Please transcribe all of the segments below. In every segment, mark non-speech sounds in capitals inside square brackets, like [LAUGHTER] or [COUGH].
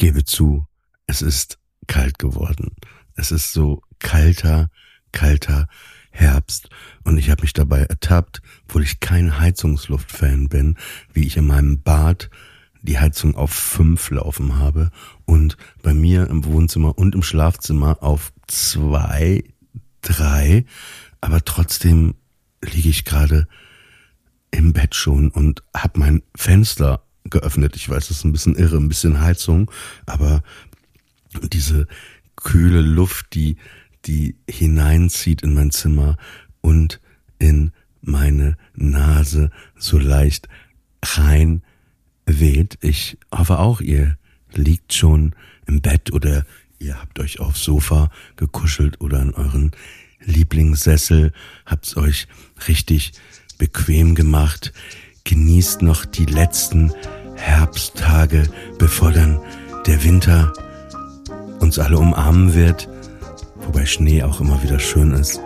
gebe zu, es ist kalt geworden. Es ist so kalter, kalter Herbst und ich habe mich dabei ertappt, obwohl ich kein Heizungsluftfan bin, wie ich in meinem Bad die Heizung auf fünf laufen habe und bei mir im Wohnzimmer und im Schlafzimmer auf zwei, drei, aber trotzdem liege ich gerade im Bett schon und habe mein Fenster geöffnet. Ich weiß, das ist ein bisschen irre, ein bisschen Heizung, aber diese kühle Luft, die, die hineinzieht in mein Zimmer und in meine Nase so leicht rein weht. Ich hoffe auch, ihr liegt schon im Bett oder ihr habt euch aufs Sofa gekuschelt oder in euren Lieblingssessel, habt's euch richtig bequem gemacht. Genießt noch die letzten Herbsttage, bevor dann der Winter uns alle umarmen wird, wobei Schnee auch immer wieder schön ist.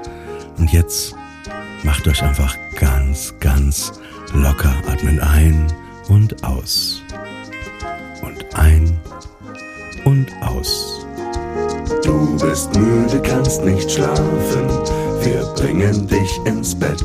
Und jetzt macht euch einfach ganz, ganz locker. Atmet ein und aus. Und ein und aus. Du bist müde, kannst nicht schlafen. Wir bringen dich ins Bett.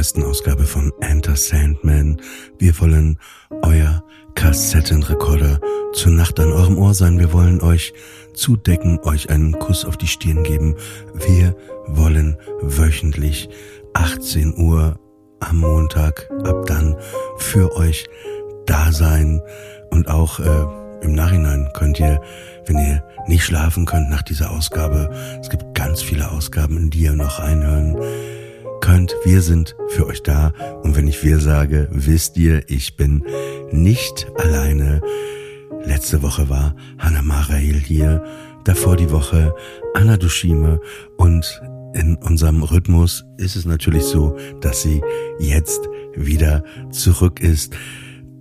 neuesten Ausgabe von Enter Sandman. Wir wollen euer Kassettenrekorder zur Nacht an eurem Ohr sein. Wir wollen euch zudecken, euch einen Kuss auf die Stirn geben. Wir wollen wöchentlich 18 Uhr am Montag ab dann für euch da sein und auch äh, im Nachhinein könnt ihr, wenn ihr nicht schlafen könnt nach dieser Ausgabe, es gibt ganz viele Ausgaben, die ihr noch reinhören könnt. Wir sind für euch da. Und wenn ich wir sage, wisst ihr, ich bin nicht alleine. Letzte Woche war Hannah Marail hier, davor die Woche Anna Dushime und in unserem Rhythmus ist es natürlich so, dass sie jetzt wieder zurück ist.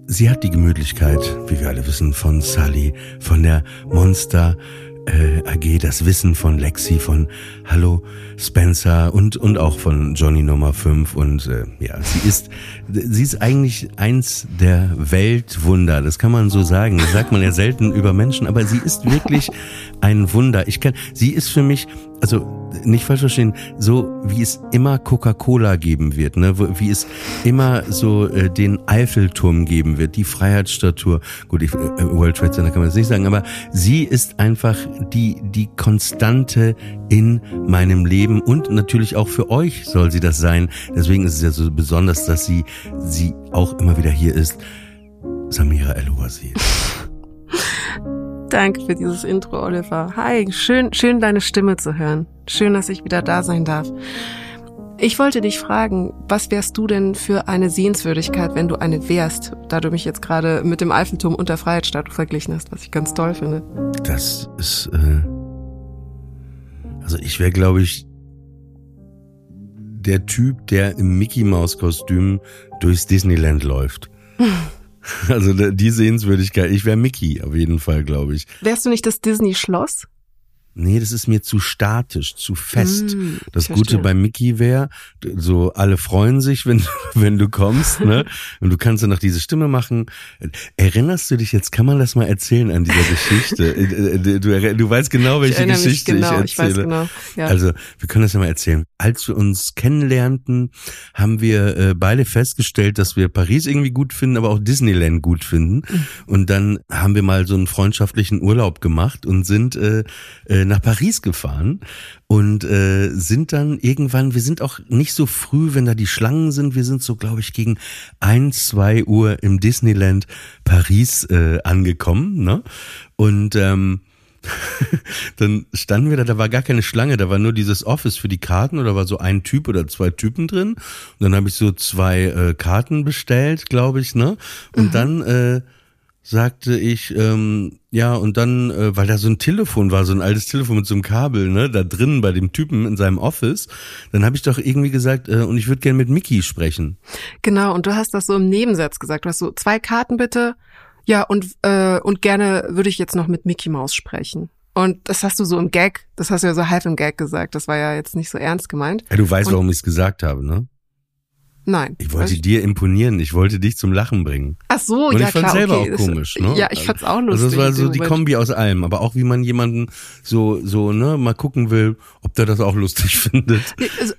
Sie hat die Gemütlichkeit, wie wir alle wissen, von Sally, von der Monster äh, AG, das Wissen von Lexi, von Hallo Spencer und, und auch von Johnny Nummer 5. Und äh, ja, sie ist, sie ist eigentlich eins der Weltwunder. Das kann man so sagen. Das sagt man ja selten über Menschen, aber sie ist wirklich ein Wunder. Ich kann, sie ist für mich, also nicht falsch verstehen, so wie es immer Coca-Cola geben wird, ne, wie es immer so äh, den Eiffelturm geben wird, die Freiheitsstatue. Gut, ich, äh, World Trade Center kann man das nicht sagen, aber sie ist einfach die die Konstante in meinem Leben und natürlich auch für euch soll sie das sein. Deswegen ist es ja so besonders, dass sie sie auch immer wieder hier ist. Samira El-Wazir. [LAUGHS] Danke für dieses Intro, Oliver. Hi, schön, schön deine Stimme zu hören. Schön, dass ich wieder da sein darf. Ich wollte dich fragen, was wärst du denn für eine Sehenswürdigkeit, wenn du eine wärst, da du mich jetzt gerade mit dem Eiffelturm und der Freiheitsstatue verglichen hast, was ich ganz toll finde. Das ist, äh, also ich wäre, glaube ich, der Typ, der im Mickey Maus Kostüm durchs Disneyland läuft. [LAUGHS] Also die Sehenswürdigkeit. Ich wäre Mickey auf jeden Fall, glaube ich. Wärst du nicht das Disney-Schloss? Nee, das ist mir zu statisch, zu fest. Mm, das Gute bei Mickey wäre, so alle freuen sich, wenn, [LAUGHS] wenn du kommst, ne? Und du kannst dann noch diese Stimme machen. Erinnerst du dich jetzt, kann man das mal erzählen an dieser Geschichte? [LAUGHS] Äh, äh, du, du weißt genau, welche ich Geschichte genau, ich erzähle. Ich weiß genau, ja. Also, wir können das ja mal erzählen. Als wir uns kennenlernten, haben wir äh, beide festgestellt, dass wir Paris irgendwie gut finden, aber auch Disneyland gut finden. Mhm. Und dann haben wir mal so einen freundschaftlichen Urlaub gemacht und sind äh, äh, nach Paris gefahren und äh, sind dann irgendwann, wir sind auch nicht so früh, wenn da die Schlangen sind, wir sind so, glaube ich, gegen ein, zwei Uhr im Disneyland Paris äh, angekommen, ne? Und ähm, [LAUGHS] dann standen wir da, da war gar keine Schlange, da war nur dieses Office für die Karten oder war so ein Typ oder zwei Typen drin. Und dann habe ich so zwei äh, Karten bestellt, glaube ich, ne? Und mhm. dann äh, sagte ich, ähm, ja, und dann, äh, weil da so ein Telefon war, so ein altes Telefon mit so einem Kabel, ne, da drin bei dem Typen in seinem Office, dann habe ich doch irgendwie gesagt, äh, und ich würde gerne mit Mickey sprechen. Genau, und du hast das so im Nebensatz gesagt. Du hast so zwei Karten bitte. Ja, und, äh, und gerne würde ich jetzt noch mit Mickey Mouse sprechen. Und das hast du so im Gag, das hast du ja so halb im Gag gesagt. Das war ja jetzt nicht so ernst gemeint. Ja, du weißt, Und- warum ich es gesagt habe, ne? Nein. Ich wollte Weiß- dir imponieren, ich wollte dich zum Lachen bringen. Ach so, Und ja ich fand klar. selber okay. auch komisch, ne? Ja, ich fand's auch lustig. Also das war so die Moment. Kombi aus allem, aber auch wie man jemanden so so ne mal gucken will, ob der das auch lustig [LAUGHS] findet.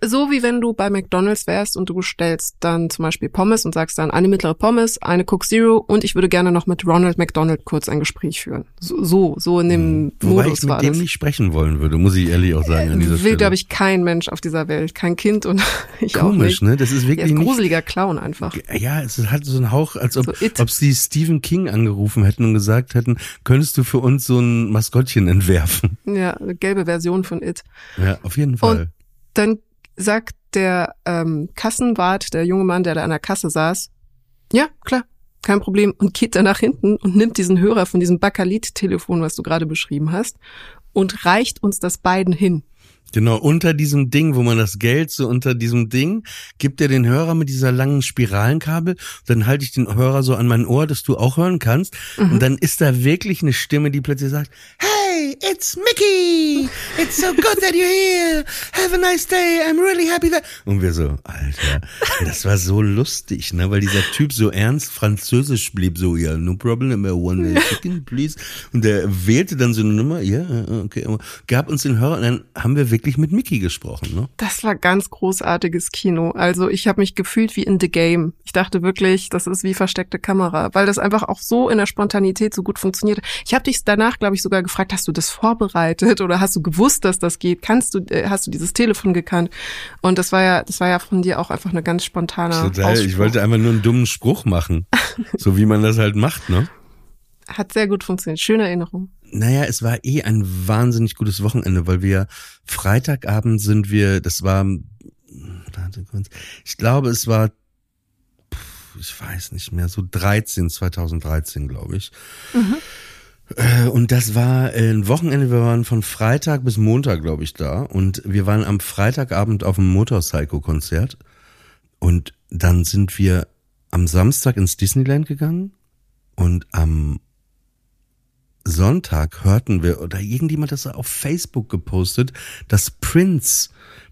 So wie wenn du bei McDonalds wärst und du bestellst dann zum Beispiel Pommes und sagst dann eine mittlere Pommes, eine Coke Zero und ich würde gerne noch mit Ronald McDonald kurz ein Gespräch führen. So, so, so in dem Hm. Wobei Modus ich war mit dem das. nicht sprechen wollen würde, muss ich ehrlich auch sagen an dieser Will, Stelle. glaube ich, kein Mensch auf dieser Welt. Kein Kind und [LAUGHS] ich auch Komisch, nicht. ne? Das ist Ja, wirklich ist nicht gruseliger Clown einfach. Ja, es hat so einen Hauch, als ob, So ob sie Stephen King angerufen hätten und gesagt hätten, könntest du für uns so ein Maskottchen entwerfen? Ja, eine gelbe Version von It. Ja, auf jeden Fall. Dann sagt der ähm, Kassenwart, der junge Mann, der da an der Kasse saß, ja, klar, kein Problem, und geht dann nach hinten und nimmt diesen Hörer von diesem Bakalit-Telefon, was du gerade beschrieben hast, und reicht uns das beiden hin. Genau, unter diesem Ding, wo man das Geld so unter diesem Ding, gibt er den Hörer mit dieser langen Spiralenkabel, dann halte ich den Hörer so an mein Ohr, dass du auch hören kannst, Mhm. und dann ist da wirklich eine Stimme, die plötzlich sagt, Hey, it's Mickey! It's so good that you're here! Have a nice day! I'm really happy that... Und wir so, Alter, das war so lustig, ne, weil dieser Typ so ernst französisch blieb, so, ja, no problem, want a chicken, please. Und der wählte dann so eine Nummer, ja, okay, gab uns den Hörer und dann haben wir wirklich mit Mickey gesprochen, ne? Das war ganz großartiges Kino. Also ich habe mich gefühlt wie in The Game. Ich dachte wirklich, das ist wie versteckte Kamera, weil das einfach auch so in der Spontanität so gut funktioniert. Ich habe dich danach, glaube ich, sogar gefragt, hast du das vorbereitet oder hast du gewusst, dass das geht? Kannst du, äh, hast du dieses Telefon gekannt? Und das war ja, das war ja von dir auch einfach eine ganz spontane. Total, ich wollte einfach nur einen dummen Spruch machen. [LAUGHS] so wie man das halt macht, ne? Hat sehr gut funktioniert. Schöne Erinnerung. Naja, es war eh ein wahnsinnig gutes Wochenende, weil wir Freitagabend sind wir, das war, ich glaube, es war, ich weiß nicht mehr, so 13, 2013, glaube ich. Äh, Und das war ein Wochenende, wir waren von Freitag bis Montag, glaube ich, da. Und wir waren am Freitagabend auf dem Motorcycle-Konzert. Und dann sind wir am Samstag ins Disneyland gegangen. Und am Sonntag hörten wir, oder irgendjemand hat das auf Facebook gepostet, dass Prince,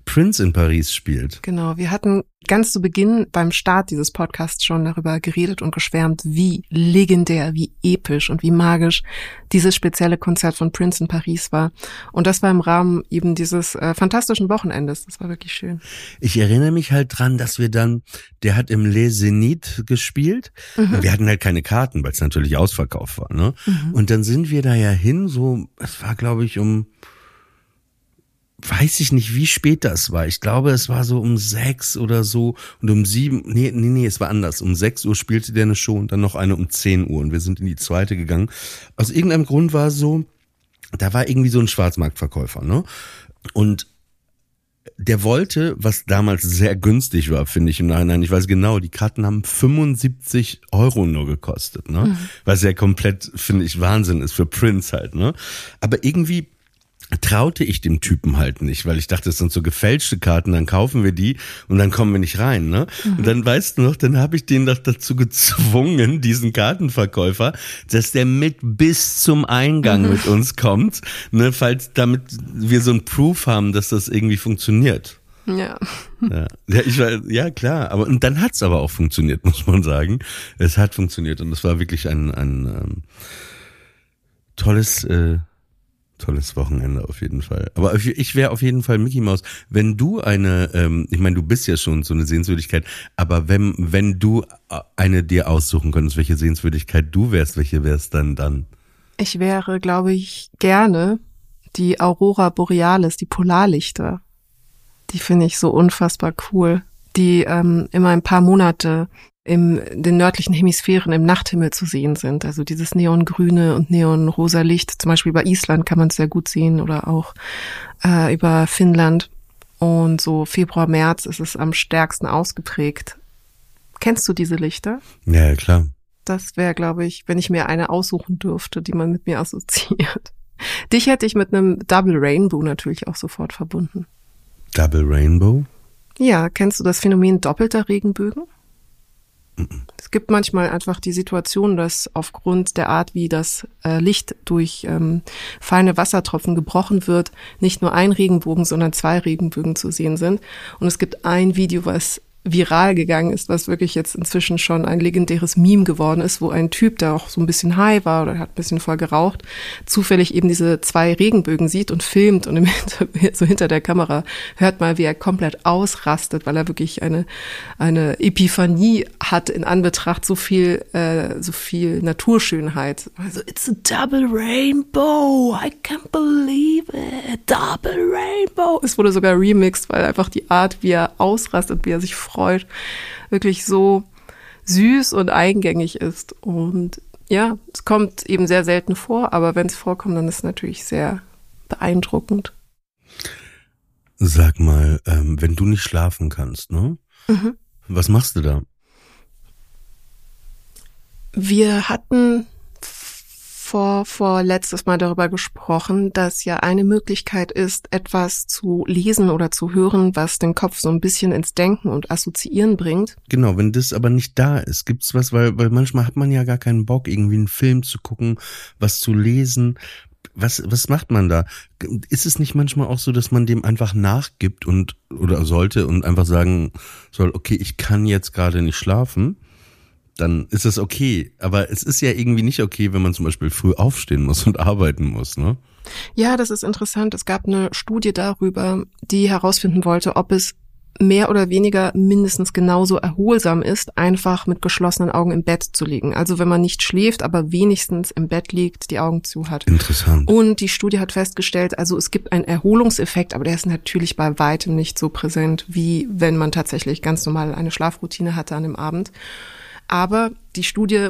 Prince in Paris spielt. Genau, wir hatten ganz zu Beginn beim Start dieses Podcasts schon darüber geredet und geschwärmt, wie legendär, wie episch und wie magisch dieses spezielle Konzert von Prince in Paris war. Und das war im Rahmen eben dieses äh, fantastischen Wochenendes. Das war wirklich schön. Ich erinnere mich halt dran, dass wir dann, der hat im Les Zénith gespielt. Und wir hatten halt keine Karten, weil es natürlich ausverkauft war. Ne? Und dann sind wir da ja hin, so, es war glaube ich um, weiß ich nicht, wie spät das war. Ich glaube, es war so um sechs oder so und um sieben, nee, nee, nee, es war anders. Um sechs Uhr spielte der eine Show und dann noch eine um zehn Uhr und wir sind in die zweite gegangen. Aus irgendeinem Grund war es so, da war irgendwie so ein Schwarzmarktverkäufer, ne? Und der wollte, was damals sehr günstig war, finde ich im Nachhinein. Ich weiß genau, die Karten haben 75 Euro nur gekostet, ne? Was ja komplett, finde ich, Wahnsinn ist für Prince halt, ne? Aber irgendwie traute ich dem Typen halt nicht, weil ich dachte, es sind so gefälschte Karten, dann kaufen wir die und dann kommen wir nicht rein, ne? Und dann weißt du noch, dann habe ich den doch dazu gezwungen, [LAUGHS] diesen Kartenverkäufer, dass der mit bis zum Eingang mit uns kommt, ne, falls damit wir so ein Proof haben, dass das irgendwie funktioniert. Ja. Ja, ja, ich war, ja klar, aber und dann hat's aber auch funktioniert, [LAUGHS] muss man sagen. Es hat funktioniert und es war wirklich ein, ein ähm, tolles, äh, tolles Wochenende auf jeden Fall. Aber ich- wäre auf jeden Fall Mickey Mouse. Wenn du eine, ähm, ich meine, du bist ja schon so eine Sehenswürdigkeit, aber wenn wenn du äh, eine dir aussuchen könntest, welche Sehenswürdigkeit du wärst, welche wär's dann dann? Ich wäre, glaube ich, gerne die Aurora Borealis, die Polarlichter. Die finde ich so unfassbar cool. Die ähm, immer ein paar Monate im den nördlichen Hemisphären im Nachthimmel zu sehen sind. Also dieses neongrüne und neonrosa Licht. Zum Beispiel bei Island kann man es sehr gut sehen oder auch äh, über Finnland. Und so Februar, März ist es am stärksten ausgeprägt. Kennst du diese Lichter? Ja, klar. Das wäre, glaube ich, wenn ich mir eine aussuchen dürfte, die man mit mir assoziiert. [LAUGHS] Dich hätte ich mit einem Double Rainbow natürlich auch sofort verbunden. Double Rainbow? Ja, kennst du das Phänomen doppelter Regenbögen? Es gibt manchmal einfach die Situation, dass aufgrund der Art, wie das äh, Licht durch ähm, feine Wassertropfen gebrochen wird, nicht nur ein Regenbogen, sondern zwei Regenbögen zu sehen sind. Und es gibt ein Video, was viral gegangen ist, was wirklich jetzt inzwischen schon ein legendäres Meme geworden ist, wo ein Typ, der auch so ein bisschen high war oder hat ein bisschen voll geraucht, zufällig eben diese zwei Regenbögen sieht und filmt und im [LAUGHS] Hinter so hinter der Kamera hört mal, wie er komplett ausrastet, weil er wirklich eine eine Epiphanie hat in Anbetracht so viel äh, so viel Naturschönheit. Also it's a double rainbow, I can't believe it, double rainbow. Es wurde sogar remixed, weil einfach die Art, wie er ausrastet, wie er sich freut, wirklich so süß und eingängig ist. Und ja, es kommt eben sehr selten vor, aber wenn es vorkommt, dann ist es natürlich sehr beeindruckend. Sag mal, ähm, wenn du nicht schlafen kannst, ne? Mhm. Was machst du da? Wir hatten vor, vor letztes Mal darüber gesprochen, dass ja eine Möglichkeit ist, etwas zu lesen oder zu hören, was den Kopf so ein bisschen ins Denken und Assoziieren bringt. Genau, wenn das aber nicht da ist, gibt's was, weil, weil manchmal hat man ja gar keinen Bock, irgendwie einen Film zu gucken, was zu lesen. Was, was macht man da? Ist es nicht manchmal auch so, dass man dem einfach nachgibt und oder sollte und einfach sagen soll, okay, ich kann jetzt gerade nicht schlafen? Dann ist es okay. Aber es ist ja irgendwie nicht okay, wenn man zum Beispiel früh aufstehen muss und arbeiten muss, ne? Ja, das ist interessant. Es gab eine Studie darüber, die herausfinden wollte, ob es mehr oder weniger mindestens genauso erholsam ist, einfach mit geschlossenen Augen im Bett zu liegen. Also wenn man nicht schläft, aber wenigstens im Bett liegt, die Augen zu hat. Interessant. Und die Studie hat festgestellt, also es gibt einen Erholungseffekt, aber der ist natürlich bei weitem nicht so präsent, wie wenn man tatsächlich ganz normal eine Schlafroutine hatte an dem Abend. Aber die Studie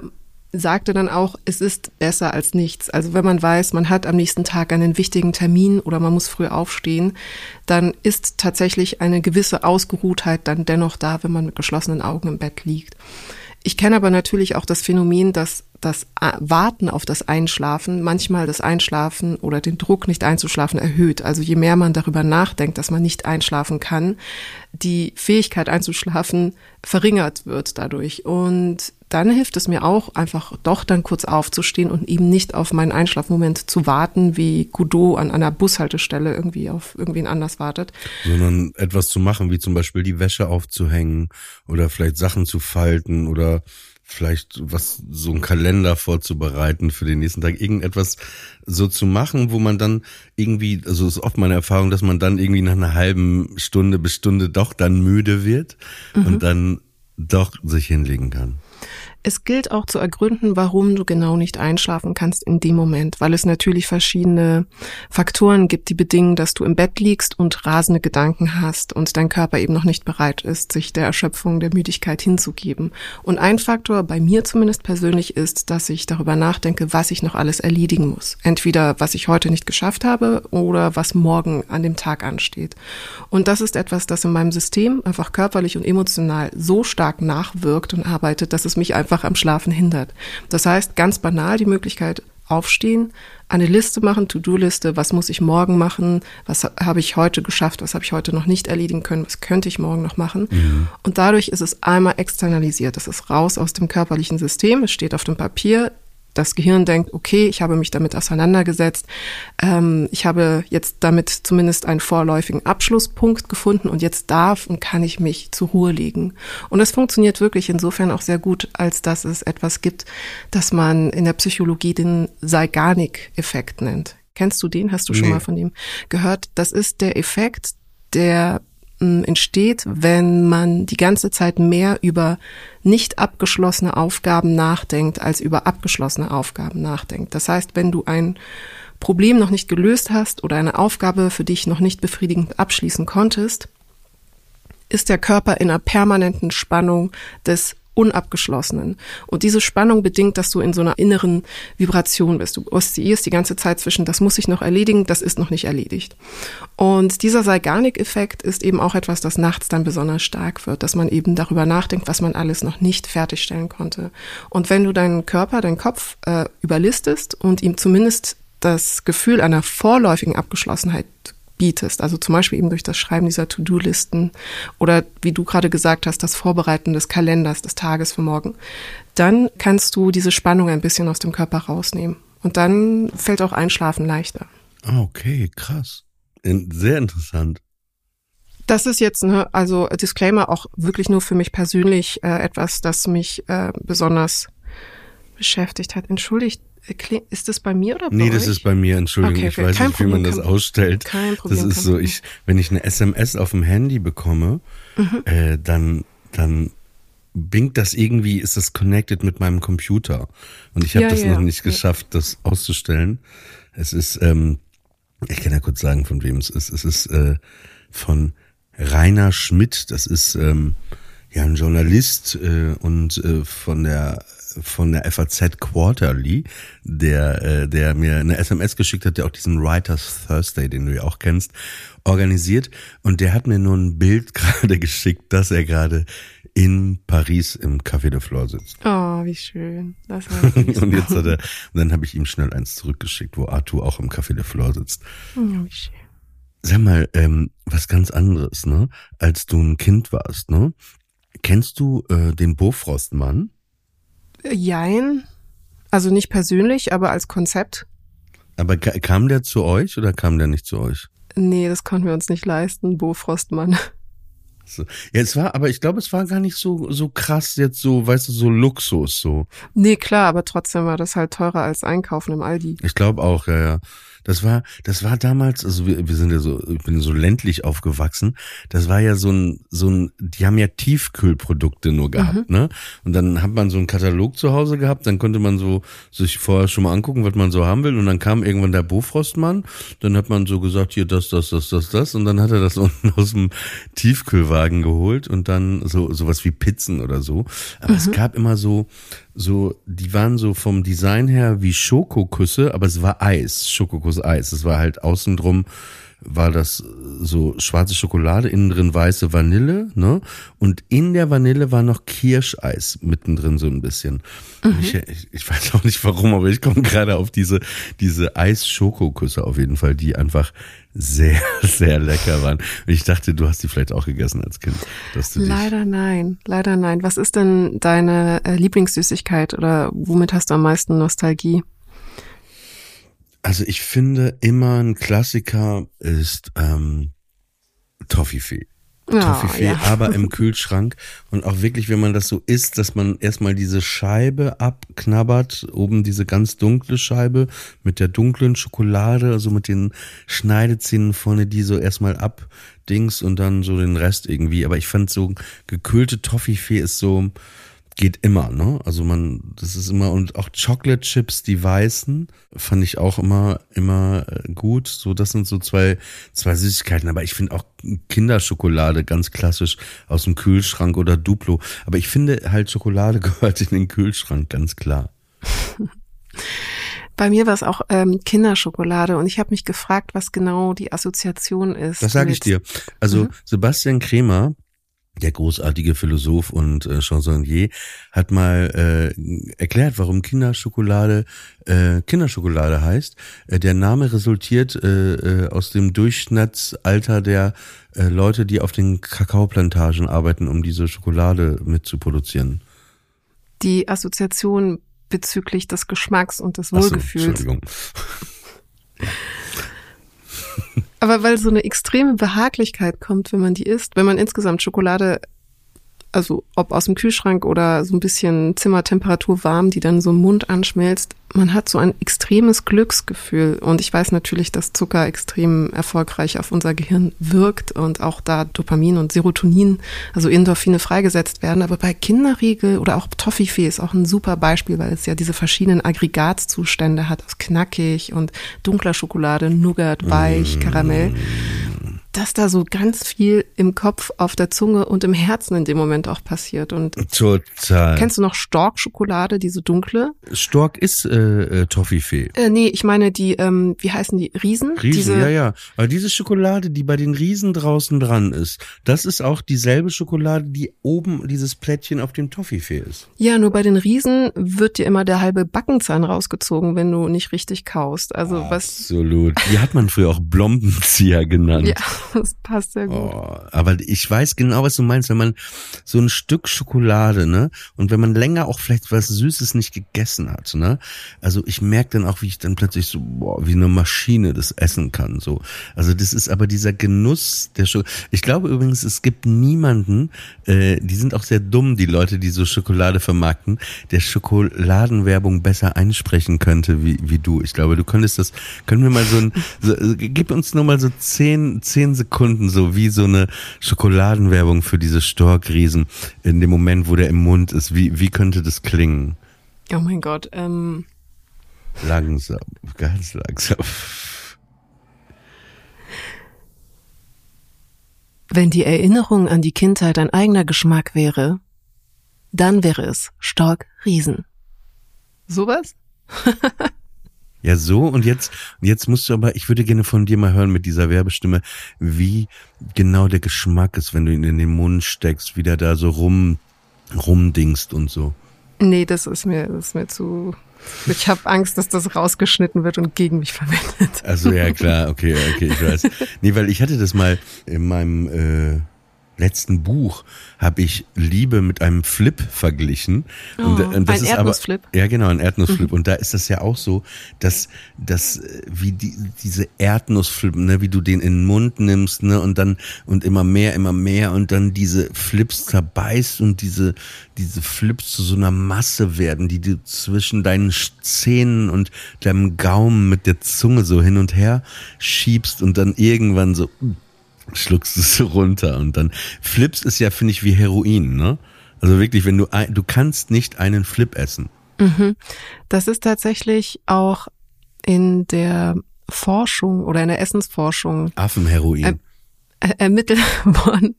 sagte dann auch, es ist besser als nichts. Also wenn man weiß, man hat am nächsten Tag einen wichtigen Termin oder man muss früh aufstehen, dann ist tatsächlich eine gewisse Ausgeruhtheit dann dennoch da, wenn man mit geschlossenen Augen im Bett liegt. Ich kenne aber natürlich auch das Phänomen, dass das Warten auf das Einschlafen manchmal das Einschlafen oder den Druck nicht einzuschlafen erhöht. Also je mehr man darüber nachdenkt, dass man nicht einschlafen kann, die Fähigkeit einzuschlafen verringert wird dadurch. Und dann hilft es mir auch, einfach doch dann kurz aufzustehen und eben nicht auf meinen Einschlafmoment zu warten, wie Godot an einer Bushaltestelle irgendwie auf irgendwen anders wartet. Sondern etwas zu machen, wie zum Beispiel die Wäsche aufzuhängen oder vielleicht Sachen zu falten oder vielleicht was, so ein Kalender vorzubereiten für den nächsten Tag, irgendetwas so zu machen, wo man dann irgendwie, also ist oft meine Erfahrung, dass man dann irgendwie nach einer halben Stunde bis Stunde doch dann müde wird mhm. und dann doch sich hinlegen kann. Es gilt auch zu ergründen, warum du genau nicht einschlafen kannst in dem Moment, weil es natürlich verschiedene Faktoren gibt, die bedingen, dass du im Bett liegst und rasende Gedanken hast und dein Körper eben noch nicht bereit ist, sich der Erschöpfung, der Müdigkeit hinzugeben. Und ein Faktor bei mir zumindest persönlich ist, dass ich darüber nachdenke, was ich noch alles erledigen muss. Entweder was ich heute nicht geschafft habe oder was morgen an dem Tag ansteht. Und das ist etwas, das in meinem System einfach körperlich und emotional so stark nachwirkt und arbeitet, dass es mich einfach einfach am Schlafen hindert. Das heißt, ganz banal die Möglichkeit, aufstehen, eine Liste machen, To-Do-Liste, was muss ich morgen machen, was habe ich heute geschafft, was habe ich heute noch nicht erledigen können, was könnte ich morgen noch machen. Mhm. Und dadurch ist es einmal externalisiert, es ist raus aus dem körperlichen System, es steht auf dem Papier, das Gehirn denkt, okay, ich habe mich damit auseinandergesetzt, ähm, ich habe jetzt damit zumindest einen vorläufigen Abschlusspunkt gefunden und jetzt darf und kann ich mich zur Ruhe legen. Und es funktioniert wirklich insofern auch sehr gut, als dass es etwas gibt, das man in der Psychologie den Zeigarnik-Effekt nennt. Kennst du den? Hast du schon nee. mal von dem gehört? Das ist der Effekt, der entsteht, wenn man die ganze Zeit mehr über nicht abgeschlossene Aufgaben nachdenkt, als über abgeschlossene Aufgaben nachdenkt. Das heißt, wenn du ein Problem noch nicht gelöst hast oder eine Aufgabe für dich noch nicht befriedigend abschließen konntest, ist der Körper in einer permanenten Spannung des unabgeschlossenen. Und diese Spannung bedingt, dass du in so einer inneren Vibration bist. Du oszillierst die ganze Zeit zwischen, das muss ich noch erledigen, das ist noch nicht erledigt. Und dieser Zeigarnik-Effekt ist eben auch etwas, das nachts dann besonders stark wird, dass man eben darüber nachdenkt, was man alles noch nicht fertigstellen konnte. Und wenn du deinen Körper, deinen Kopf äh, überlistest und ihm zumindest das Gefühl einer vorläufigen Abgeschlossenheit bietest, also zum Beispiel eben durch das Schreiben dieser To-Do-Listen oder wie du gerade gesagt hast, das Vorbereiten des Kalenders, des Tages für morgen, dann kannst du diese Spannung ein bisschen aus dem Körper rausnehmen. Und dann fällt auch Einschlafen leichter. Ah, okay, krass. Sehr interessant. Das ist jetzt, ne, also Disclaimer auch wirklich nur für mich persönlich äh, etwas, das mich äh, besonders beschäftigt hat. Entschuldigt ist das bei mir oder bei Nee, euch? das ist bei mir, Entschuldigung. Okay, okay. Ich weiß Kein nicht, Problem, wie man das ausstellt. Kein Problem. Das ist so, ich, wenn ich eine SMS auf dem Handy bekomme, mhm. äh, dann, dann bingt das irgendwie, ist das connected mit meinem Computer. Und ich habe ja, das ja. noch nicht geschafft, das auszustellen. Es ist, ähm, ich kann ja kurz sagen, von wem es ist. Es ist äh, von Rainer Schmidt. Das ist ähm, ja ein Journalist äh, und äh, von der von der FAZ Quarterly, der, äh, der mir eine SMS geschickt hat, der auch diesen Writers Thursday, den du ja auch kennst, organisiert. Und der hat mir nur ein Bild [LAUGHS] gerade geschickt, dass er gerade in Paris im Café de Flore sitzt. Oh, wie schön. Das [LAUGHS] und jetzt hat er, und dann habe ich ihm schnell eins zurückgeschickt, wo Arthur auch im Café de Flore sitzt. Oh, wie schön. Sag mal, ähm, was ganz anderes, ne? Als du ein Kind warst, ne? Kennst du äh, den Bofrostmann? Jein. Also nicht persönlich, aber als Konzept. Aber kam der zu euch oder kam der nicht zu euch? Nee, das konnten wir uns nicht leisten, Bo Frostmann. So. Ja, es war, aber ich glaube, es war gar nicht so, so krass jetzt so, weißt du, so Luxus, so. Nee, klar, aber trotzdem war das halt teurer als Einkaufen im Aldi. Ich glaube auch, ja, ja. Das war, das war damals, also wir, wir sind ja so, ich bin so ländlich aufgewachsen. Das war ja so ein, so ein, die haben ja Tiefkühlprodukte nur gehabt, mhm. ne? Und dann hat man so einen Katalog zu Hause gehabt, dann konnte man so sich vorher schon mal angucken, was man so haben will. Und dann kam irgendwann der Bofrostmann, dann hat man so gesagt, hier das, das, das, das, das. Und dann hat er das [LAUGHS] unten aus dem Tiefkühlwagen geholt und dann so sowas wie Pizzen oder so. Aber mhm. es gab immer so, so, die waren so vom Design her wie Schokoküsse, aber es war Eis, Schokokuss Eis. Es war halt außen drum war das so schwarze Schokolade, innen drin weiße Vanille, ne? Und in der Vanille war noch Kirscheis mittendrin so ein bisschen. Mhm. Ich, ich, ich, weiß auch nicht warum, aber ich komme gerade auf diese, diese Eis-Schokoküsse auf jeden Fall, die einfach sehr, [LAUGHS] sehr lecker waren. Und ich dachte, du hast die vielleicht auch gegessen als Kind. Dass du leider nein, leider nein. Was ist denn deine äh, Lieblingssüßigkeit oder womit hast du am meisten Nostalgie? Also ich finde immer ein Klassiker ist ähm, Toffifee. Oh, Toffifee, ja. aber im [LAUGHS] Kühlschrank und auch wirklich, wenn man das so isst, dass man erstmal diese Scheibe abknabbert, oben diese ganz dunkle Scheibe mit der dunklen Schokolade, also mit den Schneidezähnen vorne, die so erstmal abdings und dann so den Rest irgendwie. Aber ich fand so gekühlte Toffifee ist so, geht immer, ne? Also man, das ist immer und auch Chocolate Chips, die weißen, fand ich auch immer immer äh, gut. So, das sind so zwei zwei Süßigkeiten. Aber ich finde auch Kinderschokolade ganz klassisch aus dem Kühlschrank oder Duplo. Aber ich finde halt Schokolade [LAUGHS] gehört in den Kühlschrank ganz klar. Bei mir war es auch ähm, Kinderschokolade und ich habe mich gefragt, was genau die Assoziation ist. Das sage ich dir. Also mhm. Sebastian Kremer, der großartige Philosoph und äh, Chansonnier, hat mal äh, erklärt, warum Kinderschokolade äh, Kinderschokolade heißt. Äh, der Name resultiert äh, äh, aus dem Durchschnittsalter der äh, Leute, die auf den Kakaoplantagen arbeiten, um diese Schokolade mitzuproduzieren. Die Assoziation bezüglich des Geschmacks und des Wohlgefühls. So, Entschuldigung. [LAUGHS] Aber weil so eine extreme Behaglichkeit kommt, wenn man die isst, wenn man insgesamt Schokolade also ob aus dem Kühlschrank oder so ein bisschen Zimmertemperatur warm, die dann so im Mund anschmelzt, man hat so ein extremes Glücksgefühl. Und ich weiß natürlich, dass Zucker extrem erfolgreich auf unser Gehirn wirkt und auch da Dopamin und Serotonin, also Endorphine freigesetzt werden. Aber bei Kinderriegel oder auch Toffifee ist auch ein super Beispiel, weil es ja diese verschiedenen Aggregatzustände hat aus knackig und dunkler Schokolade, Nougat, weich, Karamell dass da so ganz viel im Kopf, auf der Zunge und im Herzen in dem Moment auch passiert. Und Total. kennst du noch Stork-Schokolade, diese dunkle? Stork ist äh, äh, Toffifee. Äh, nee, ich meine die, ähm, wie heißen die? Riesen? Riesen, diese, ja, ja. Aber diese Schokolade, die bei den Riesen draußen dran ist, das ist auch dieselbe Schokolade, die oben dieses Plättchen auf dem Toffifee ist. Ja, nur bei den Riesen wird dir immer der halbe Backenzahn rausgezogen, wenn du nicht richtig kaust. Also was, Absolut. Die hat man früher auch Blombenzieher genannt. ja, [LAUGHS] das passt sehr gut. Oh, aber ich weiß genau, was du meinst, wenn man so ein Stück Schokolade, ne, und wenn man länger auch vielleicht was Süßes nicht gegessen hat, ne, also ich merke dann auch, wie ich dann plötzlich so, boah, wie eine Maschine das essen kann, so. Also das ist aber dieser Genuss der Schokolade. Ich glaube übrigens, es gibt niemanden, äh, die sind auch sehr dumm, die Leute, die so Schokolade vermarkten, der Schokoladenwerbung besser einsprechen könnte wie, wie du. Ich glaube, du könntest das, können wir mal so ein, so, äh, gib uns nur mal so zehn, zehn Sekunden so wie so eine Schokoladenwerbung für diese Storkriesen in dem Moment, wo der im Mund ist. Wie, wie könnte das klingen? Oh mein Gott, ähm, Langsam, ganz langsam. wenn die Erinnerung an die Kindheit ein eigener Geschmack wäre, dann wäre es Stork Riesen. Sowas? [LAUGHS] Ja, so und jetzt, jetzt musst du aber, ich würde gerne von dir mal hören mit dieser Werbestimme, wie genau der Geschmack ist, wenn du ihn in den Mund steckst, wie der da so rum, rumdingst und so. Nee, das ist mir, das ist mir zu. Ich habe Angst, dass das rausgeschnitten wird und gegen mich verwendet. Also ja, klar, okay, okay, ich weiß. Nee, weil ich hatte das mal in meinem äh, letzten Buch habe ich Liebe mit einem Flip verglichen. und, Oh, und das ein ist Erdnussflip. Aber, ja, genau, ein Erdnussflip. Und da ist das ja auch so, dass, dass äh, wie die, diese Erdnussflip, ne, wie du den in den Mund nimmst, ne, und dann und immer mehr, immer mehr und dann diese Flips zerbeißt und diese diese Flips zu so einer Masse werden, die du zwischen deinen Zähnen und deinem Gaumen mit der Zunge so hin und her schiebst und dann irgendwann so schluckst du es so runter und dann Flips ist ja finde ich wie Heroin, ne? Also wirklich, wenn du ein, du kannst nicht einen Flip essen. Das ist tatsächlich auch in der Forschung oder in der Essensforschung Affenheroin. Ähm, er- ermittelt [LAUGHS] worden,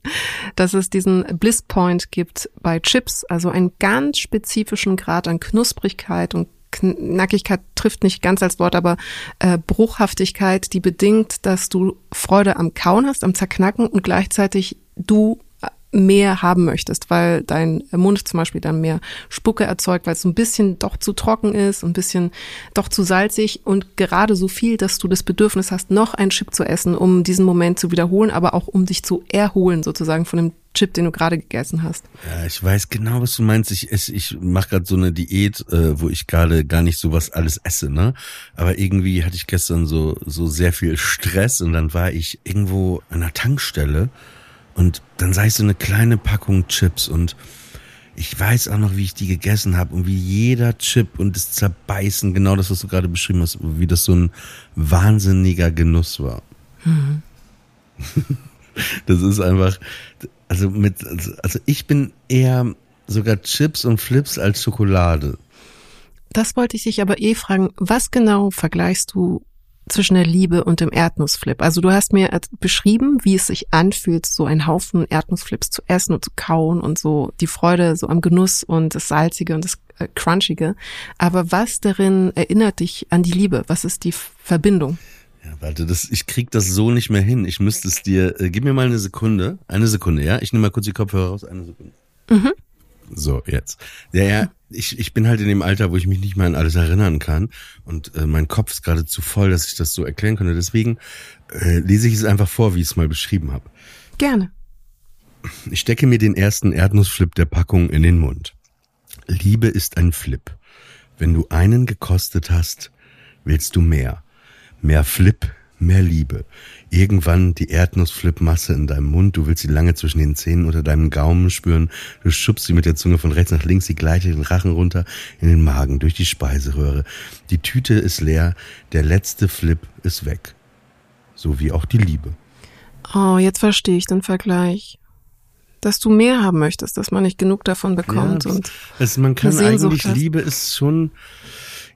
dass es diesen Bliss Point gibt bei Chips, also einen ganz spezifischen Grad an Knusprigkeit und Knackigkeit trifft nicht ganz als Wort, aber äh, Bruchhaftigkeit, die bedingt, dass du Freude am Kauen hast, am Zerknacken und gleichzeitig du mehr haben möchtest, weil dein Mund zum Beispiel dann mehr Spucke erzeugt, weil es ein bisschen doch zu trocken ist, ein bisschen doch zu salzig und gerade so viel, dass du das Bedürfnis hast, noch einen Chip zu essen, um diesen Moment zu wiederholen, aber auch um dich zu erholen sozusagen von dem Chip, den du gerade gegessen hast. Ja, ich weiß genau, was du meinst. Ich esse, ich mache gerade so eine Diät, äh, wo ich gerade gar nicht so was alles esse, ne? Aber irgendwie hatte ich gestern so so sehr viel Stress und dann war ich irgendwo an einer Tankstelle und dann sah ich so eine kleine Packung Chips und ich weiß auch noch, wie ich die gegessen habe und wie jeder Chip und das Zerbeißen, genau das, was du gerade beschrieben hast, wie das so ein wahnsinniger Genuss war. [LAUGHS] Das ist einfach, also mit, also ich bin eher sogar Chips und Flips als Schokolade. Das wollte ich dich aber eh fragen, was genau vergleichst du zwischen der Liebe und dem Erdnussflip? Also du hast mir beschrieben, wie es sich anfühlt, so einen Haufen Erdnussflips zu essen und zu kauen und so die Freude so am Genuss und das Salzige und das äh, Crunchige. Aber was darin erinnert dich an die Liebe? Was ist die Verbindung? Ja, warte, das, ich krieg das so nicht mehr hin. Ich müsste es dir, äh, gib mir mal eine Sekunde. Eine Sekunde, ja? Ich nehme mal kurz die Kopfhörer raus. Eine Sekunde. So, jetzt. Ja, ja, ich, ich bin halt in dem Alter, wo ich mich nicht mehr an alles erinnern kann. Und äh, mein Kopf ist gerade zu voll, dass ich das so erklären könnte. Deswegen äh, lese ich es einfach vor, wie ich es mal beschrieben habe. Gerne. Ich stecke mir den ersten Erdnussflip der Packung in den Mund. Liebe ist ein Flip. Wenn du einen gekostet hast, willst du mehr. Mehr Flip, mehr Liebe. Irgendwann die Erdnussflip-Masse in deinem Mund, du willst sie lange zwischen den Zähnen oder deinem Gaumen spüren, du schubst sie mit der Zunge von rechts nach links, sie gleitet den Rachen runter in den Magen, durch die Speiseröhre. Die Tüte ist leer, der letzte Flip ist weg. So wie auch die Liebe. Oh, jetzt verstehe ich den Vergleich. Dass du mehr haben möchtest, dass man nicht genug davon bekommt Ja, und es, man kann eigentlich hast. Liebe ist schon,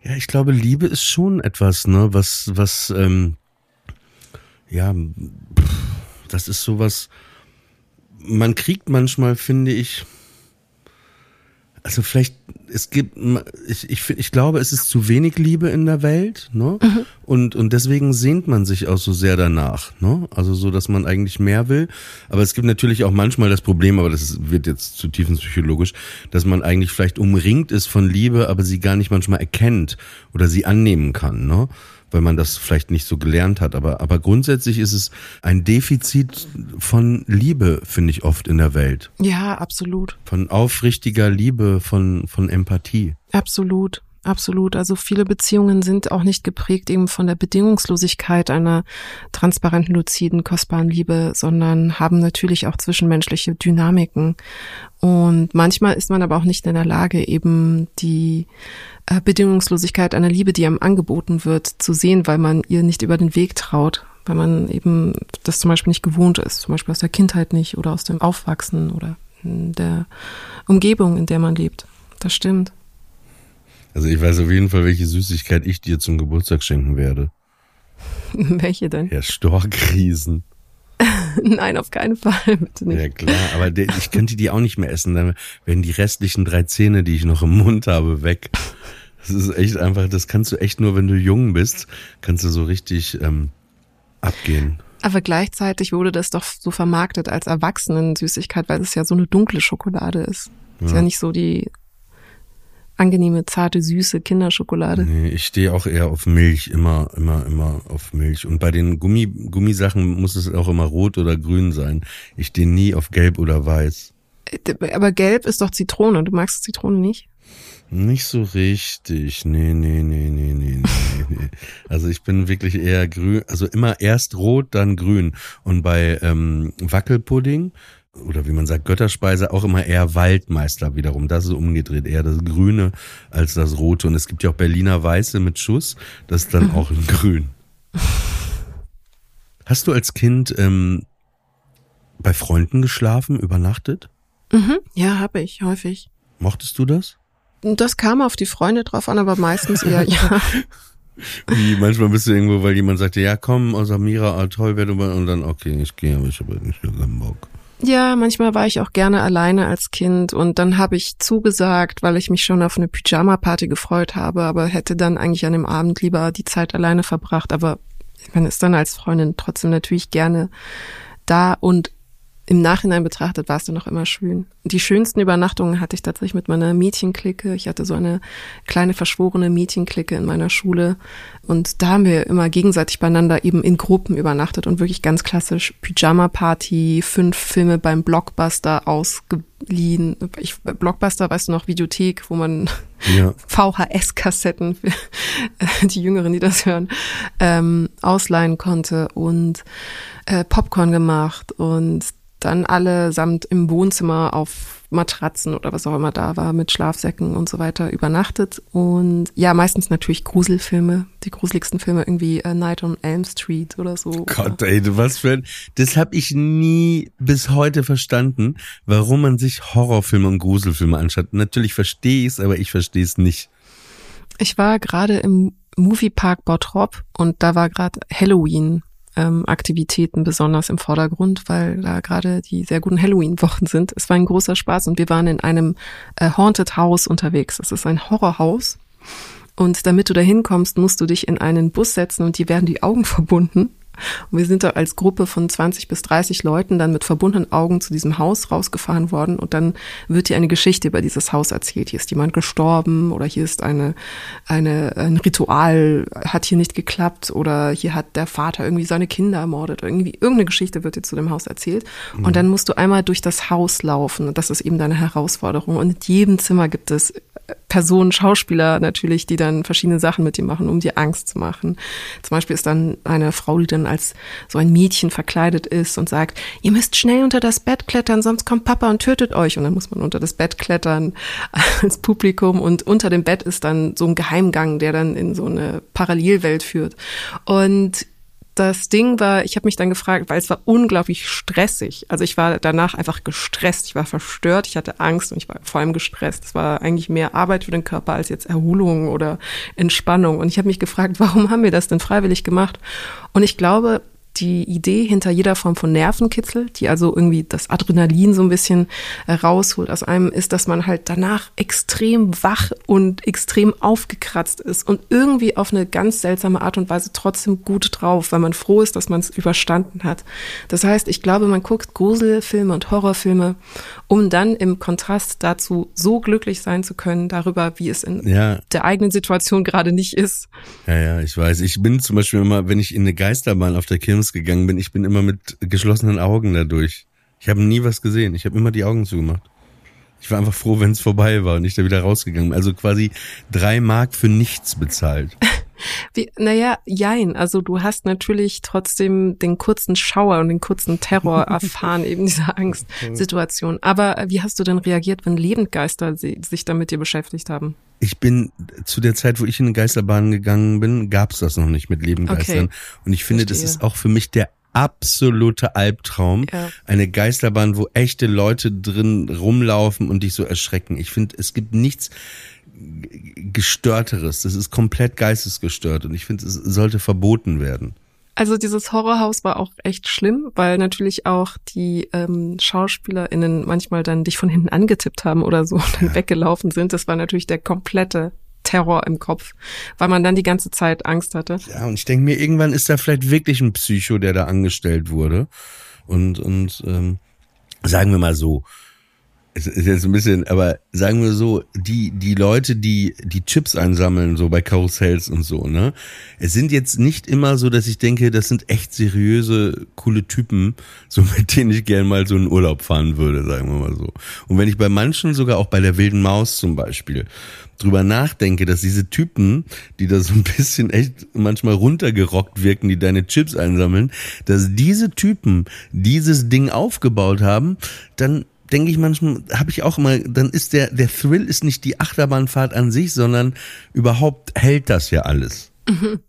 ja, ich glaube, Liebe ist schon etwas, ne, was, was, ähm, ja, das ist sowas, man kriegt manchmal, finde ich, also vielleicht, es gibt, ich, ich, ich glaube, es ist zu wenig Liebe in der Welt, ne? Mhm. Und, und deswegen sehnt man sich auch so sehr danach, ne? Also so, dass man eigentlich mehr will. Aber es gibt natürlich auch manchmal das Problem, aber das wird jetzt zu tiefenpsychologisch, dass man eigentlich vielleicht umringt ist von Liebe, aber sie gar nicht manchmal erkennt oder sie annehmen kann, ne? weil man das vielleicht nicht so gelernt hat. Aber, aber grundsätzlich ist es ein Defizit von Liebe, finde ich oft in der Welt. Ja, absolut. Von aufrichtiger Liebe, von, von Empathie. Absolut. Absolut. Also viele Beziehungen sind auch nicht geprägt eben von der Bedingungslosigkeit einer transparenten, luziden, kostbaren Liebe, sondern haben natürlich auch zwischenmenschliche Dynamiken. Und manchmal ist man aber auch nicht in der Lage, eben die äh, Bedingungslosigkeit einer Liebe, die einem angeboten wird, zu sehen, weil man ihr nicht über den Weg traut, weil man eben das zum Beispiel nicht gewohnt ist, zum Beispiel aus der Kindheit nicht oder aus dem Aufwachsen oder der Umgebung, in der man lebt. Das stimmt. Also ich weiß auf jeden Fall, welche Süßigkeit ich dir zum Geburtstag schenken werde. [LAUGHS] welche denn? Ja, Storkriesen. [LAUGHS] Nein, auf keinen Fall, bitte nicht. Ja klar, aber der, ich könnte die auch nicht mehr essen, dann werden die restlichen drei Zähne, die ich noch im Mund habe, weg. Das ist echt einfach, das kannst du echt nur, wenn du jung bist, kannst du so richtig ähm, abgehen. Aber gleichzeitig wurde das doch so vermarktet als Erwachsenen-Süßigkeit, weil es ja so eine dunkle Schokolade ist. Ja. Ist ja nicht so die angenehme, zarte, süße Kinderschokolade. Nee, ich stehe auch eher auf Milch, immer, immer, immer auf Milch. Und bei den Gummi, Gummisachen muss es auch immer rot oder grün sein. Ich stehe nie auf gelb oder weiß. Aber gelb ist doch Zitrone. Du magst Zitrone nicht? Nicht so richtig. Nee, nee, nee, nee, nee, nee, nee. Also ich bin wirklich eher grün, also immer erst rot, dann grün. Und bei ähm, Wackelpudding oder wie man sagt, Götterspeise auch immer eher Waldmeister wiederum. Das ist umgedreht, eher das Grüne als das Rote. Und es gibt ja auch Berliner Weiße mit Schuss, das ist dann auch in Grün. Hast du als Kind ähm, bei Freunden geschlafen, übernachtet? Mhm, ja, habe ich, häufig. Mochtest du das? Das kam auf die Freunde drauf an, aber meistens eher [LAUGHS] ja. Wie manchmal bist du irgendwo, weil jemand sagte, ja komm, aus Amira, ah, toll, wer du und dann, okay, ich gehe, aber ich habe nicht keinen Bock. Ja, manchmal war ich auch gerne alleine als Kind und dann habe ich zugesagt, weil ich mich schon auf eine Pyjama-Party gefreut habe, aber hätte dann eigentlich an dem Abend lieber die Zeit alleine verbracht. Aber man ist dann als Freundin trotzdem natürlich gerne da und im Nachhinein betrachtet war es dann auch immer schön. Die schönsten Übernachtungen hatte ich tatsächlich mit meiner Mädchenklicke. Ich hatte so eine kleine verschworene Mädchenklicke in meiner Schule. Und da haben wir immer gegenseitig beieinander eben in Gruppen übernachtet und wirklich ganz klassisch Pyjama-Party, fünf Filme beim Blockbuster ausgeliehen. Ich, Blockbuster, weißt du noch, Videothek, wo man ja. [LAUGHS] VHS-Kassetten für die Jüngeren, die das hören, ähm, ausleihen konnte und äh, Popcorn gemacht und dann allesamt im Wohnzimmer auf Matratzen oder was auch immer da war, mit Schlafsäcken und so weiter übernachtet. Und ja, meistens natürlich Gruselfilme, die gruseligsten Filme, irgendwie uh, Night on Elm Street oder so. Gott, ey, was für ein. Das habe ich nie bis heute verstanden, warum man sich Horrorfilme und Gruselfilme anschaut. Natürlich verstehe ich es, aber ich verstehe es nicht. Ich war gerade im Moviepark Bottrop und da war gerade Halloween ähm, Aktivitäten besonders im Vordergrund, weil da gerade die sehr guten Halloween-Wochen sind. Es war ein großer Spaß und wir waren in einem äh, Haunted House unterwegs. Das ist ein Horrorhaus. Und damit du da hinkommst, musst du dich in einen Bus setzen und dir werden die Augen verbunden. Und wir sind da als Gruppe von 20 bis 30 Leuten dann mit verbundenen Augen zu diesem Haus rausgefahren worden und dann wird dir eine Geschichte über dieses Haus erzählt. Hier ist jemand gestorben oder hier ist eine, eine, ein Ritual hat hier nicht geklappt oder hier hat der Vater irgendwie seine Kinder ermordet. Irgendwie irgendeine Geschichte wird dir zu dem Haus erzählt. Mhm. Und dann musst du einmal durch das Haus laufen und das ist eben deine Herausforderung. Und in jedem Zimmer gibt es Personen, Schauspieler natürlich, die dann verschiedene Sachen mit dir machen, um dir Angst zu machen. Zum Beispiel ist dann eine Frau, die dann als so ein Mädchen verkleidet ist und sagt, ihr müsst schnell unter das Bett klettern, sonst kommt Papa und tötet euch. Und dann muss man unter das Bett klettern [LAUGHS] als Publikum und unter dem Bett ist dann so ein Geheimgang, der dann in so eine Parallelwelt führt. Und das Ding war, ich habe mich dann gefragt, weil es war unglaublich stressig. Also ich war danach einfach gestresst, ich war verstört, ich hatte Angst und ich war vor allem gestresst. Es war eigentlich mehr Arbeit für den Körper als jetzt Erholung oder Entspannung. Und ich habe mich gefragt, warum haben wir das denn freiwillig gemacht? Und ich glaube, die Idee hinter jeder Form von Nervenkitzel, die also irgendwie das Adrenalin so ein bisschen äh, rausholt aus einem, ist, dass man halt danach extrem wach und extrem aufgekratzt ist und irgendwie auf eine ganz seltsame Art und Weise trotzdem gut drauf, weil man froh ist, dass man es überstanden hat. Das heißt, ich glaube, man guckt Gruselfilme und Horrorfilme, um dann im Kontrast dazu so glücklich sein zu können darüber, wie es in Ja, der eigenen Situation gerade nicht ist. ja, ja, ich weiß. Ich bin zum Beispiel immer, wenn ich in eine Geisterbahn auf der Kirmes gegangen bin, ich bin immer mit geschlossenen Augen dadurch. Ich habe nie was gesehen. Ich habe immer die Augen zugemacht. Ich war einfach froh, wenn es vorbei war und ich da wieder rausgegangen bin. Also quasi drei Mark für nichts bezahlt. [LAUGHS] Wie, naja, jein. Also du hast natürlich trotzdem den kurzen Schauer und den kurzen Terror [LAUGHS] erfahren, eben dieser Angstsituation. Aber äh, wie hast du denn reagiert, wenn Lebendgeister si- sich da mit dir beschäftigt haben? Ich bin zu der Zeit, wo ich in eine Geisterbahn gegangen bin, gab's das noch nicht mit Lebengeistern. Okay. Und ich finde, das Verstehe. ist auch für mich der absolute Albtraum. Ja. Eine Geisterbahn, wo echte Leute drin rumlaufen und dich so erschrecken. Ich finde, es gibt nichts gestörteres. Das ist komplett geistesgestört und ich finde, es sollte verboten werden. Also dieses Horrorhaus war auch echt schlimm, weil natürlich auch die ähm, SchauspielerInnen manchmal dann dich von hinten angetippt haben oder so und dann weggelaufen sind. Das war natürlich der komplette Terror im Kopf, weil man dann die ganze Zeit Angst hatte. Ja, und ich denke mir, irgendwann ist da vielleicht wirklich ein Psycho, der da angestellt wurde. Und, und ähm, sagen wir mal so, es ist jetzt ein bisschen, aber sagen wir so, die, die Leute, die die Chips einsammeln, so bei Karussells und so, ne? Es sind jetzt nicht immer so, dass ich denke, das sind echt seriöse, coole Typen, so mit denen ich gerne mal so einen Urlaub fahren würde, sagen wir mal so. Und wenn ich bei manchen, sogar auch bei der wilden Maus zum Beispiel, drüber nachdenke, dass diese Typen, die da so ein bisschen echt manchmal runtergerockt wirken, die deine Chips einsammeln, dass diese Typen dieses Ding aufgebaut haben, dann denke ich manchmal, habe ich auch immer, dann ist der, der Thrill ist nicht die Achterbahnfahrt an sich, sondern überhaupt hält das ja alles. [LAUGHS]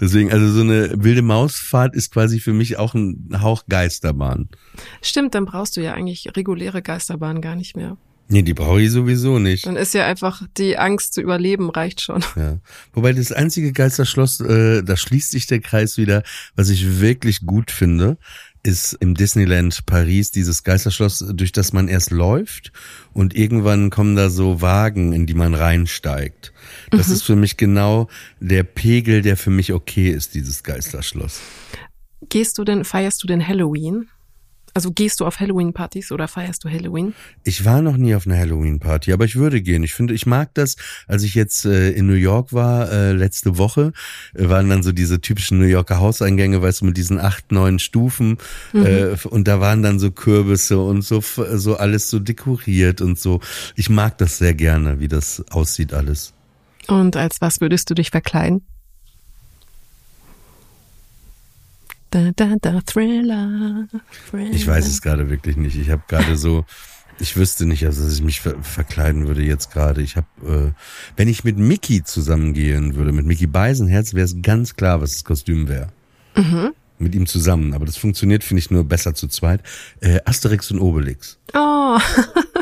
Deswegen, also so eine wilde Mausfahrt ist quasi für mich auch ein Hauch Geisterbahn. Stimmt, dann brauchst du ja eigentlich reguläre Geisterbahnen gar nicht mehr. Nee, die brauche ich sowieso nicht. Dann ist ja einfach die Angst zu überleben reicht schon. [LAUGHS] Ja. Wobei das einzige Geisterschloss, äh, da schließt sich der Kreis wieder, was ich wirklich gut finde, ist im Disneyland Paris dieses Geisterschloss, durch das man erst läuft und irgendwann kommen da so Wagen, in die man reinsteigt. Das ist für mich genau der Pegel, der für mich okay ist, dieses Geisterschloss. Gehst du denn, feierst du denn Halloween? Also gehst du auf Halloween-Partys oder feierst du Halloween? Ich war noch nie auf einer Halloween-Party, aber ich würde gehen. Ich finde, ich mag das. Als ich jetzt äh, in New York war, äh, letzte Woche, äh, waren dann so diese typischen New Yorker Hauseingänge, weißt du, mit diesen acht, neun Stufen. Äh, und da waren dann so Kürbisse und so, so alles so dekoriert und so. Ich mag das sehr gerne, wie das aussieht alles. Und als was würdest du dich verkleiden? Da, da, da, Thriller, Thriller. Ich weiß es gerade wirklich nicht. Ich habe gerade so, ich wüsste nicht, also dass ich mich ver verkleiden würde jetzt gerade. Ich habe, äh, wenn ich mit Mickey zusammengehen würde, mit Mickey Beisenherz, wäre es ganz klar, was das Kostüm wäre. Mit ihm zusammen. Aber das funktioniert, finde ich, nur besser zu zweit. Äh, Asterix und Obelix. Oh, [LAUGHS]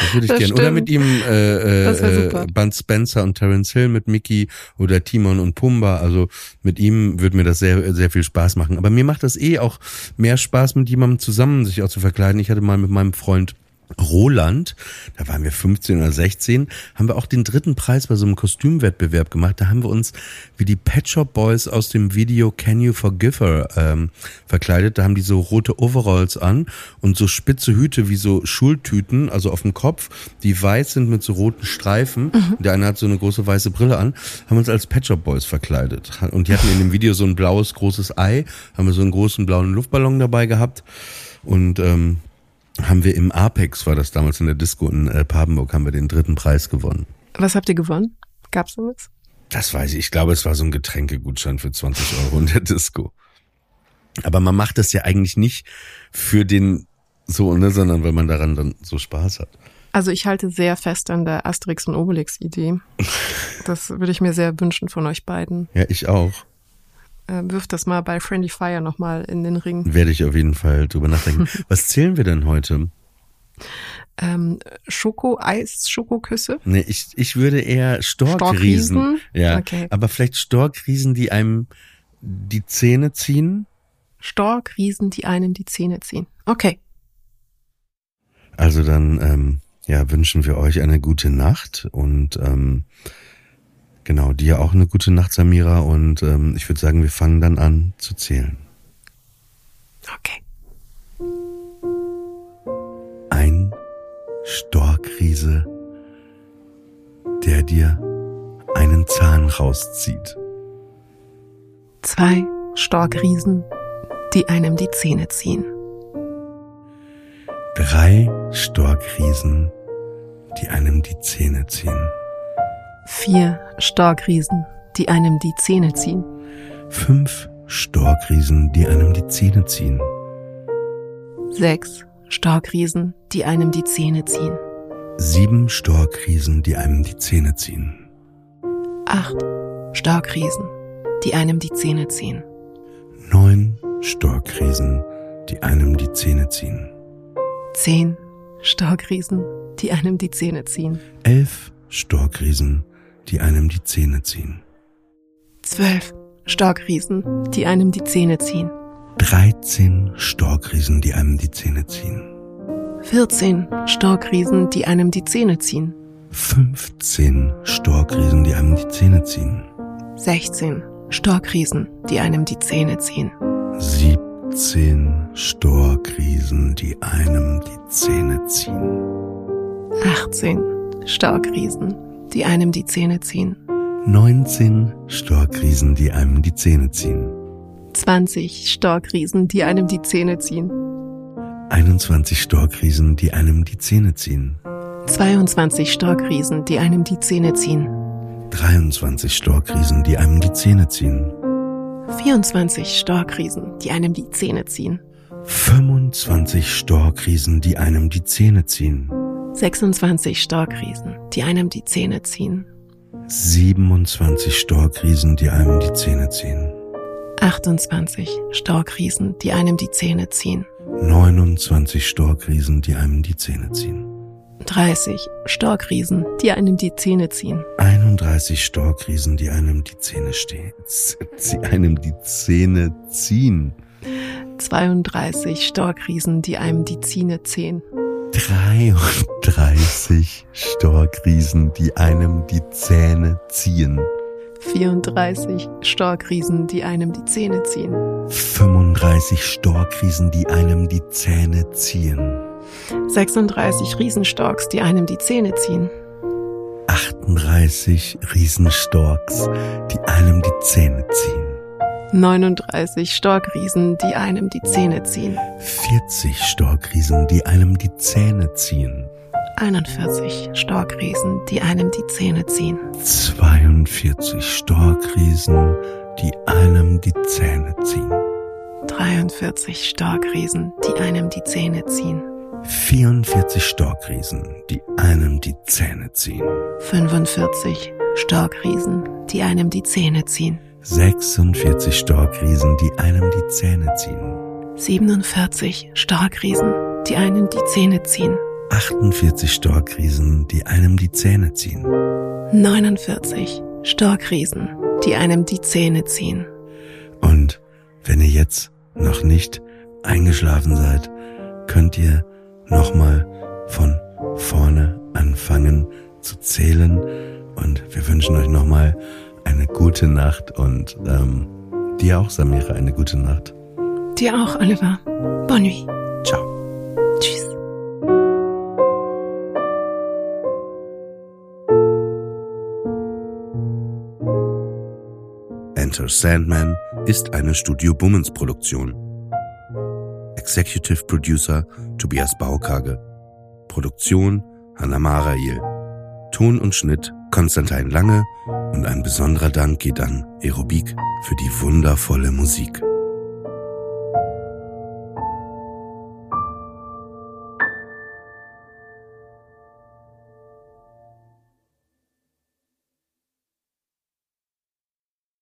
Das würde ich Das gerne. Oder stimmt. mit ihm äh, äh, äh, Bud Spencer und Terence Hill mit Mickey oder Timon und Pumba. Also mit ihm würde mir das sehr, sehr viel Spaß machen. Aber mir macht das eh auch mehr Spaß, mit jemandem zusammen sich auch zu verkleiden. Ich hatte mal mit meinem Freund Roland, da waren wir 15 oder 16, haben wir auch den dritten Preis bei so einem Kostümwettbewerb gemacht. Da haben wir uns wie die Pet Shop Boys aus dem Video Can You Forgive Her ähm, verkleidet. Da haben die so rote Overalls an und so spitze Hüte wie so Schultüten, also auf dem Kopf, die weiß sind mit so roten Streifen. Der eine hat so eine große weiße Brille an, haben uns als Pet Shop Boys verkleidet. Und die hatten in dem Video so ein blaues großes Ei, haben wir so einen großen blauen Luftballon dabei gehabt und ähm, haben wir im Apex, war das damals in der Disco in äh, Papenburg, haben wir den dritten Preis gewonnen. was habt ihr gewonnen? Gab's da was? Das weiß ich. Ich glaube, es war so ein Getränkegutschein für 20 Euro in der Disco. Aber man macht das ja eigentlich nicht für den so, ne, sondern weil man daran dann so Spaß hat. Also ich halte sehr fest an der Asterix und Obelix-Idee. [LAUGHS] Das würde ich mir sehr wünschen von euch beiden. Ja, ich auch. Äh, wirft das mal bei Friendly Fire nochmal in den Ring. Werde ich auf jeden Fall drüber nachdenken. [LAUGHS] Was zählen wir denn heute? Ähm, Schoko, Eis, Schokoküsse? Nee, ich, ich würde eher Storkriesen. Storkriesen? Ja, Okay. aber vielleicht Storkriesen, die einem die Zähne ziehen. Storkriesen, die einem die Zähne ziehen. Okay. Also dann ähm, ja, wünschen wir euch eine gute Nacht und ähm, genau, dir auch eine gute Nacht, Samira. Und ähm, ich würde sagen, wir fangen dann an zu zählen. Okay. Ein Storkriese, der dir einen Zahn rauszieht. Zwei Storkriesen, die einem die Zähne ziehen. Drei Storkriesen, die einem die Zähne ziehen. Vier Storkriesen, die einem die Zähne ziehen. Fünf Storkriesen, die einem die Zähne ziehen. Sechs Storkriesen, die einem die Zähne ziehen. Sieben Storkriesen, die einem die Zähne ziehen. Acht Storkriesen, die einem die Zähne ziehen. Neun Storkriesen, die einem die Zähne ziehen. Zehn Storkriesen, die einem die Zähne ziehen. Elf Storkriesen, die einem die Zähne ziehen. Zwölf Storkriesen, die einem die Zähne ziehen. 13 Storkriesen, die einem die Zähne ziehen. 14 Storkriesen, die einem die Zähne ziehen. 15 Storkriesen, die einem die Zähne ziehen. 16 Storkriesen, die einem die Zähne ziehen. 17 Storkriesen, die einem die Zähne ziehen. 18 Storkriesen, die einem die Zähne ziehen. 19 Storkriesen, die einem die Zähne ziehen. 20 Storkriesen, die einem die Zähne ziehen. 21 Storkriesen, die einem die Zähne ziehen. 22 Storkriesen, die einem die Zähne ziehen. 23 Storkriesen, die einem die Zähne ziehen. 24 Storkriesen, die einem die Zähne ziehen. 25 Storkriesen, die einem die Zähne ziehen. 26 Storkriesen, die einem die Zähne ziehen. 27 Storkriesen, die einem die Zähne ziehen. 28 Storkriesen, die einem die Zähne ziehen. 29 Storkriesen, die einem die Zähne ziehen. 30 Storkriesen, die einem die Zähne ziehen. 31 Storkriesen, die einem die Zähne stehen, sie einem die Zähne ziehen. 32 Storkriesen, die einem die Zähne ziehen. 33 Storkriesen, die einem die Zähne ziehen. 34 Storkriesen, die einem die Zähne ziehen. 35 Storkriesen, die einem die Zähne ziehen. 36 Riesenstorks, die einem die Zähne ziehen. 38 Riesenstorks, die einem die Zähne ziehen. 39 Storkriesen, die einem die Zähne ziehen. 40 Storkriesen, die einem die Zähne ziehen. 41 Storkriesen, die einem die Zähne ziehen. 42 Storkriesen, die einem die Zähne ziehen. 43 Storkriesen, die einem die Zähne ziehen. 44 Storkriesen, die einem die Zähne ziehen. 45 Storkriesen, die einem die Zähne ziehen. 46 Storkriesen, die einem die Zähne ziehen. 47 Storkriesen, die einem die Zähne ziehen. 48 Storkriesen, die einem die Zähne ziehen. 49 Storkriesen, die einem die Zähne ziehen. Und wenn ihr jetzt noch nicht eingeschlafen seid, könnt ihr nochmal von vorne anfangen zu zählen. Und wir wünschen euch nochmal eine gute Nacht und ähm, dir auch, Samira, eine gute Nacht. Dir auch, Oliver. Bonne nuit. Ciao. Tschüss. Enter Sandman ist eine Studio Bummens Produktion. Executive Producer Tobias Baukage. Produktion Hanna Marail. Ton und Schnitt Konstantin Lange und ein besonderer Dank geht an Aerobik für die wundervolle Musik.